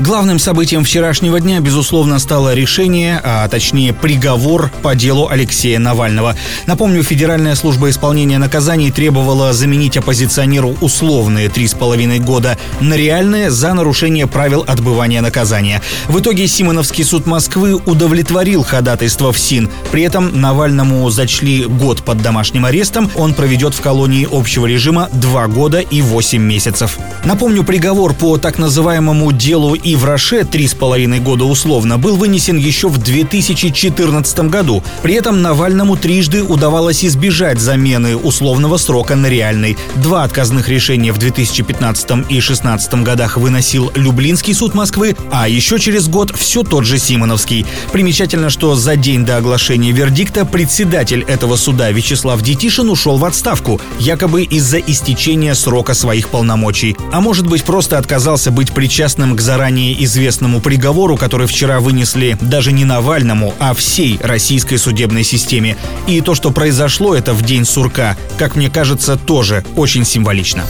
Главным событием вчерашнего дня, безусловно, стало решение, а точнее приговор по делу Алексея Навального. Напомню, Федеральная служба исполнения наказаний требовала заменить оппозиционеру условные три с половиной года на реальные за нарушение правил отбывания наказания. В итоге Симоновский суд Москвы удовлетворил ходатайство в СИН. При этом Навальному зачли год под домашним арестом. Он проведет в колонии общего режима два года и восемь месяцев. Напомню, приговор по так называемому делу и в Роше три с половиной года условно был вынесен еще в 2014 году. При этом Навальному трижды удавалось избежать замены условного срока на реальный. Два отказных решения в 2015 и 2016 годах выносил Люблинский суд Москвы, а еще через год все тот же Симоновский. Примечательно, что за день до оглашения вердикта председатель этого суда Вячеслав Детишин ушел в отставку, якобы из-за истечения срока своих полномочий. А может быть, просто отказался быть причастным к заранее ранее известному приговору, который вчера вынесли даже не Навальному, а всей российской судебной системе. И то, что произошло это в день сурка, как мне кажется, тоже очень символично.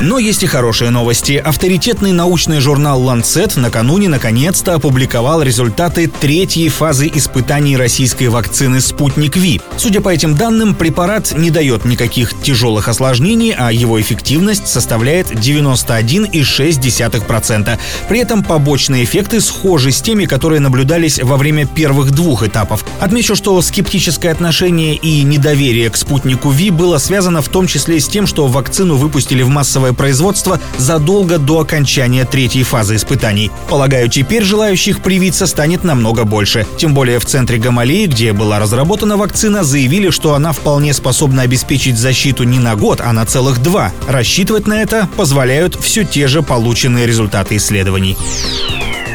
Но есть и хорошие новости. Авторитетный научный журнал Lancet накануне наконец-то опубликовал результаты третьей фазы испытаний российской вакцины «Спутник Ви». Судя по этим данным, препарат не дает никаких тяжелых осложнений, а его эффективность составляет 91,6%. При этом побочные эффекты схожи с теми, которые наблюдались во время первых двух этапов. Отмечу, что скептическое отношение и недоверие к «Спутнику Ви» было связано в том числе с тем, что вакцину выпустили в массовое массовое производство задолго до окончания третьей фазы испытаний. Полагаю, теперь желающих привиться станет намного больше. Тем более в центре Гамалеи, где была разработана вакцина, заявили, что она вполне способна обеспечить защиту не на год, а на целых два. Рассчитывать на это позволяют все те же полученные результаты исследований.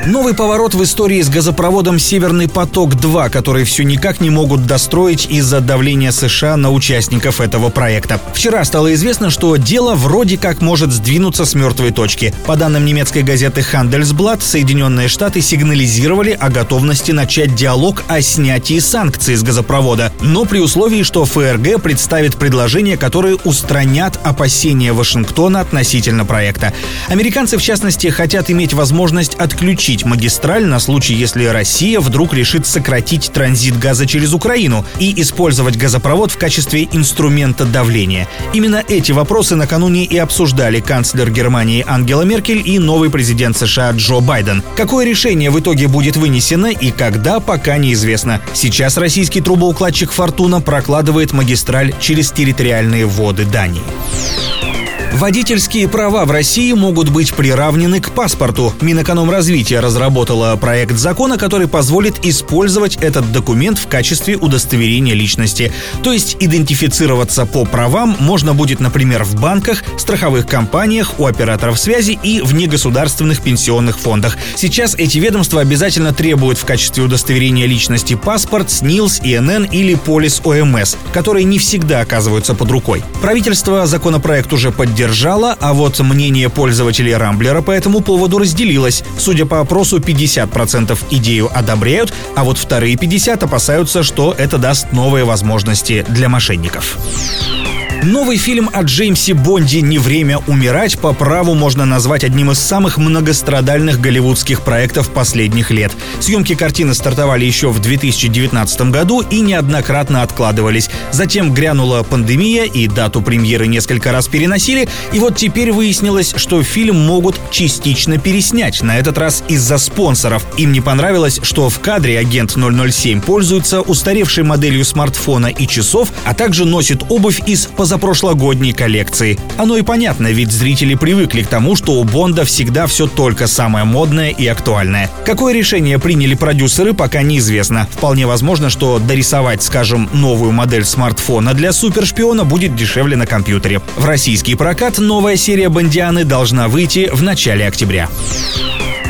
Новый поворот в истории с газопроводом «Северный поток-2», который все никак не могут достроить из-за давления США на участников этого проекта. Вчера стало известно, что дело вроде как может сдвинуться с мертвой точки. По данным немецкой газеты Handelsblatt, Соединенные Штаты сигнализировали о готовности начать диалог о снятии санкций с газопровода, но при условии, что ФРГ представит предложения, которые устранят опасения Вашингтона относительно проекта. Американцы, в частности, хотят иметь возможность отключить отключить магистраль на случай, если Россия вдруг решит сократить транзит газа через Украину и использовать газопровод в качестве инструмента давления. Именно эти вопросы накануне и обсуждали канцлер Германии Ангела Меркель и новый президент США Джо Байден. Какое решение в итоге будет вынесено и когда, пока неизвестно. Сейчас российский трубоукладчик «Фортуна» прокладывает магистраль через территориальные воды Дании. Водительские права в России могут быть приравнены к паспорту. Минэкономразвития разработала проект закона, который позволит использовать этот документ в качестве удостоверения личности. То есть идентифицироваться по правам можно будет, например, в банках, страховых компаниях, у операторов связи и в негосударственных пенсионных фондах. Сейчас эти ведомства обязательно требуют в качестве удостоверения личности паспорт, СНИЛС, ИНН или полис ОМС, которые не всегда оказываются под рукой. Правительство законопроект уже поддержало поддержала, а вот мнение пользователей Рамблера по этому поводу разделилось. Судя по опросу, 50% идею одобряют, а вот вторые 50 опасаются, что это даст новые возможности для мошенников. Новый фильм о Джеймсе Бонде «Не время умирать» по праву можно назвать одним из самых многострадальных голливудских проектов последних лет. Съемки картины стартовали еще в 2019 году и неоднократно откладывались. Затем грянула пандемия и дату премьеры несколько раз переносили, и вот теперь выяснилось, что фильм могут частично переснять, на этот раз из-за спонсоров. Им не понравилось, что в кадре агент 007 пользуется устаревшей моделью смартфона и часов, а также носит обувь из позапрошлогодней коллекции. Оно и понятно, ведь зрители привыкли к тому, что у Бонда всегда все только самое модное и актуальное. Какое решение приняли продюсеры, пока неизвестно. Вполне возможно, что дорисовать, скажем, новую модель смартфона для супершпиона будет дешевле на компьютере. В российский прокат новая серия Бондианы должна выйти в начале октября.